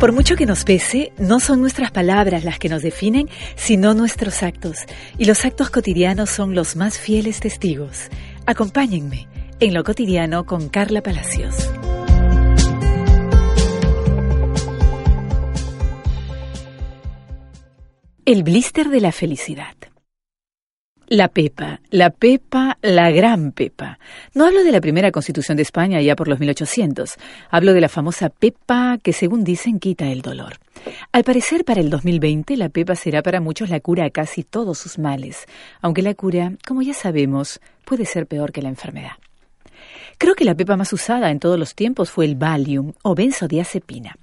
Por mucho que nos pese, no son nuestras palabras las que nos definen, sino nuestros actos. Y los actos cotidianos son los más fieles testigos. Acompáñenme en lo cotidiano con Carla Palacios. El blister de la felicidad. La Pepa, la Pepa, la gran Pepa. No hablo de la primera constitución de España ya por los 1800. Hablo de la famosa Pepa que según dicen quita el dolor. Al parecer para el 2020 la Pepa será para muchos la cura a casi todos sus males, aunque la cura, como ya sabemos, puede ser peor que la enfermedad. Creo que la pepa más usada en todos los tiempos fue el Valium o benzodiazepina.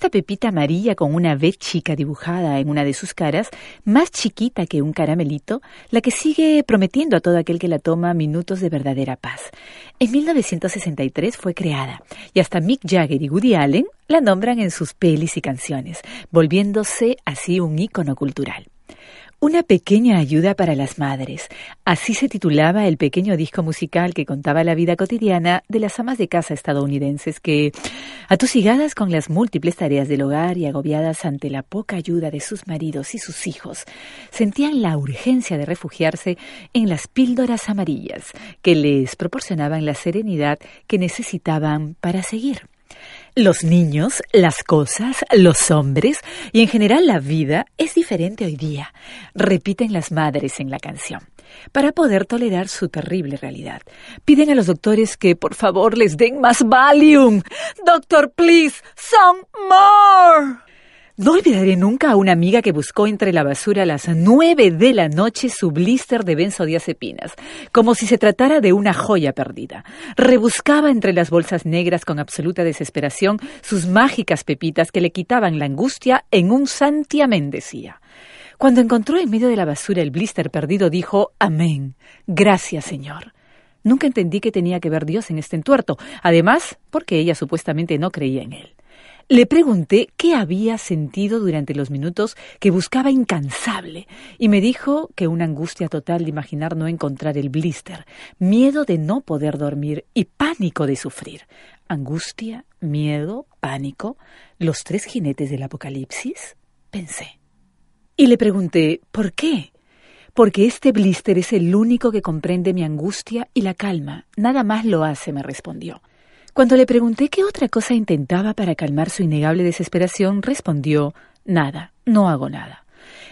Esta pepita amarilla con una V chica dibujada en una de sus caras, más chiquita que un caramelito, la que sigue prometiendo a todo aquel que la toma minutos de verdadera paz. En 1963 fue creada y hasta Mick Jagger y Woody Allen la nombran en sus pelis y canciones, volviéndose así un ícono cultural. Una pequeña ayuda para las madres. Así se titulaba el pequeño disco musical que contaba la vida cotidiana de las amas de casa estadounidenses que, atosigadas con las múltiples tareas del hogar y agobiadas ante la poca ayuda de sus maridos y sus hijos, sentían la urgencia de refugiarse en las píldoras amarillas que les proporcionaban la serenidad que necesitaban para seguir. Los niños, las cosas, los hombres y en general la vida es diferente hoy día, repiten las madres en la canción, para poder tolerar su terrible realidad. Piden a los doctores que por favor les den más Valium. Doctor, please, some more. No olvidaré nunca a una amiga que buscó entre la basura a las nueve de la noche su blister de benzodiazepinas, como si se tratara de una joya perdida. Rebuscaba entre las bolsas negras con absoluta desesperación sus mágicas pepitas que le quitaban la angustia en un santiamén, decía. Cuando encontró en medio de la basura el blister perdido, dijo Amén. Gracias, Señor. Nunca entendí que tenía que ver Dios en este entuerto, además porque ella supuestamente no creía en él. Le pregunté qué había sentido durante los minutos que buscaba incansable y me dijo que una angustia total de imaginar no encontrar el blister, miedo de no poder dormir y pánico de sufrir. Angustia, miedo, pánico, los tres jinetes del apocalipsis, pensé. Y le pregunté, ¿por qué? Porque este blister es el único que comprende mi angustia y la calma. Nada más lo hace, me respondió. Cuando le pregunté qué otra cosa intentaba para calmar su innegable desesperación, respondió Nada, no hago nada.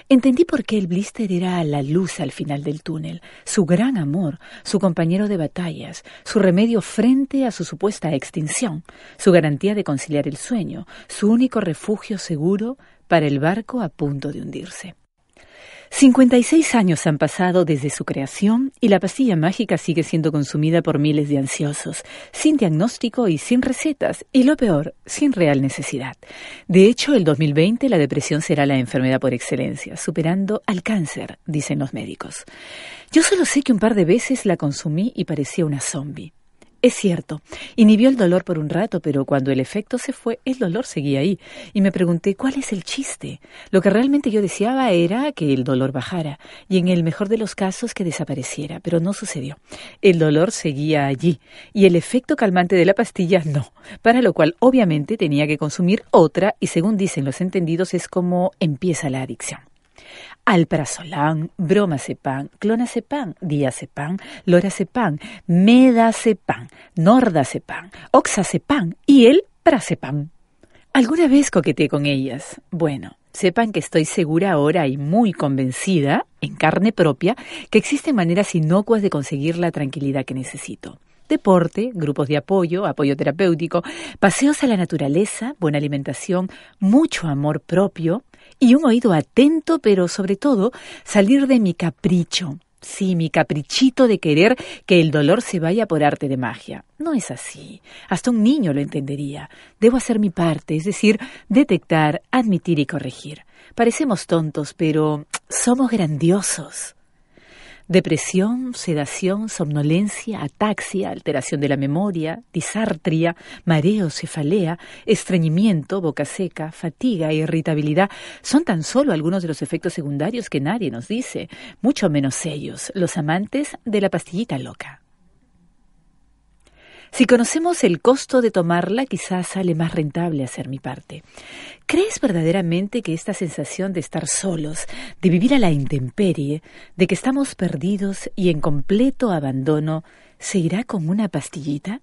Entendí por qué el blister era la luz al final del túnel, su gran amor, su compañero de batallas, su remedio frente a su supuesta extinción, su garantía de conciliar el sueño, su único refugio seguro para el barco a punto de hundirse. 56 años han pasado desde su creación y la pastilla mágica sigue siendo consumida por miles de ansiosos, sin diagnóstico y sin recetas, y lo peor, sin real necesidad. De hecho, el 2020 la depresión será la enfermedad por excelencia, superando al cáncer, dicen los médicos. Yo solo sé que un par de veces la consumí y parecía una zombie. Es cierto, inhibió el dolor por un rato, pero cuando el efecto se fue, el dolor seguía ahí. Y me pregunté, ¿cuál es el chiste? Lo que realmente yo deseaba era que el dolor bajara, y en el mejor de los casos que desapareciera, pero no sucedió. El dolor seguía allí, y el efecto calmante de la pastilla no, para lo cual obviamente tenía que consumir otra, y según dicen los entendidos, es como empieza la adicción alprazolam, bromazepan, clonazepam, diazepam, lorazepam, medazepam, nordazepam, oxazepam y el prazepam. ¿Alguna vez coqueteé con ellas? Bueno, sepan que estoy segura ahora y muy convencida, en carne propia, que existen maneras inocuas de conseguir la tranquilidad que necesito deporte, grupos de apoyo, apoyo terapéutico, paseos a la naturaleza, buena alimentación, mucho amor propio, y un oído atento, pero sobre todo salir de mi capricho. Sí, mi caprichito de querer que el dolor se vaya por arte de magia. No es así. Hasta un niño lo entendería. Debo hacer mi parte, es decir, detectar, admitir y corregir. Parecemos tontos, pero somos grandiosos. Depresión, sedación, somnolencia, ataxia, alteración de la memoria, disartria, mareo, cefalea, estreñimiento, boca seca, fatiga, irritabilidad son tan solo algunos de los efectos secundarios que nadie nos dice, mucho menos ellos, los amantes de la pastillita loca. Si conocemos el costo de tomarla, quizás sale más rentable hacer mi parte. ¿Crees verdaderamente que esta sensación de estar solos, de vivir a la intemperie, de que estamos perdidos y en completo abandono, se irá con una pastillita?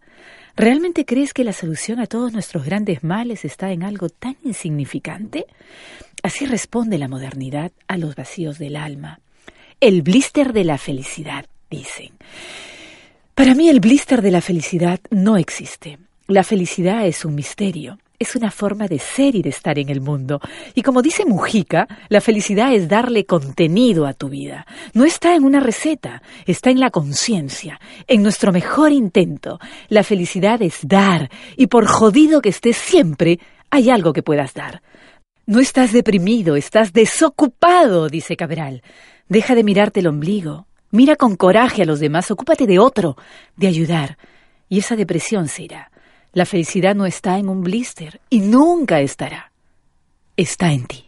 ¿Realmente crees que la solución a todos nuestros grandes males está en algo tan insignificante? Así responde la modernidad a los vacíos del alma. El blister de la felicidad, dicen. Para mí el blister de la felicidad no existe. La felicidad es un misterio, es una forma de ser y de estar en el mundo. Y como dice Mujica, la felicidad es darle contenido a tu vida. No está en una receta, está en la conciencia, en nuestro mejor intento. La felicidad es dar, y por jodido que estés siempre, hay algo que puedas dar. No estás deprimido, estás desocupado, dice Cabral. Deja de mirarte el ombligo, Mira con coraje a los demás, ocúpate de otro, de ayudar. Y esa depresión se irá. La felicidad no está en un blister y nunca estará. Está en ti.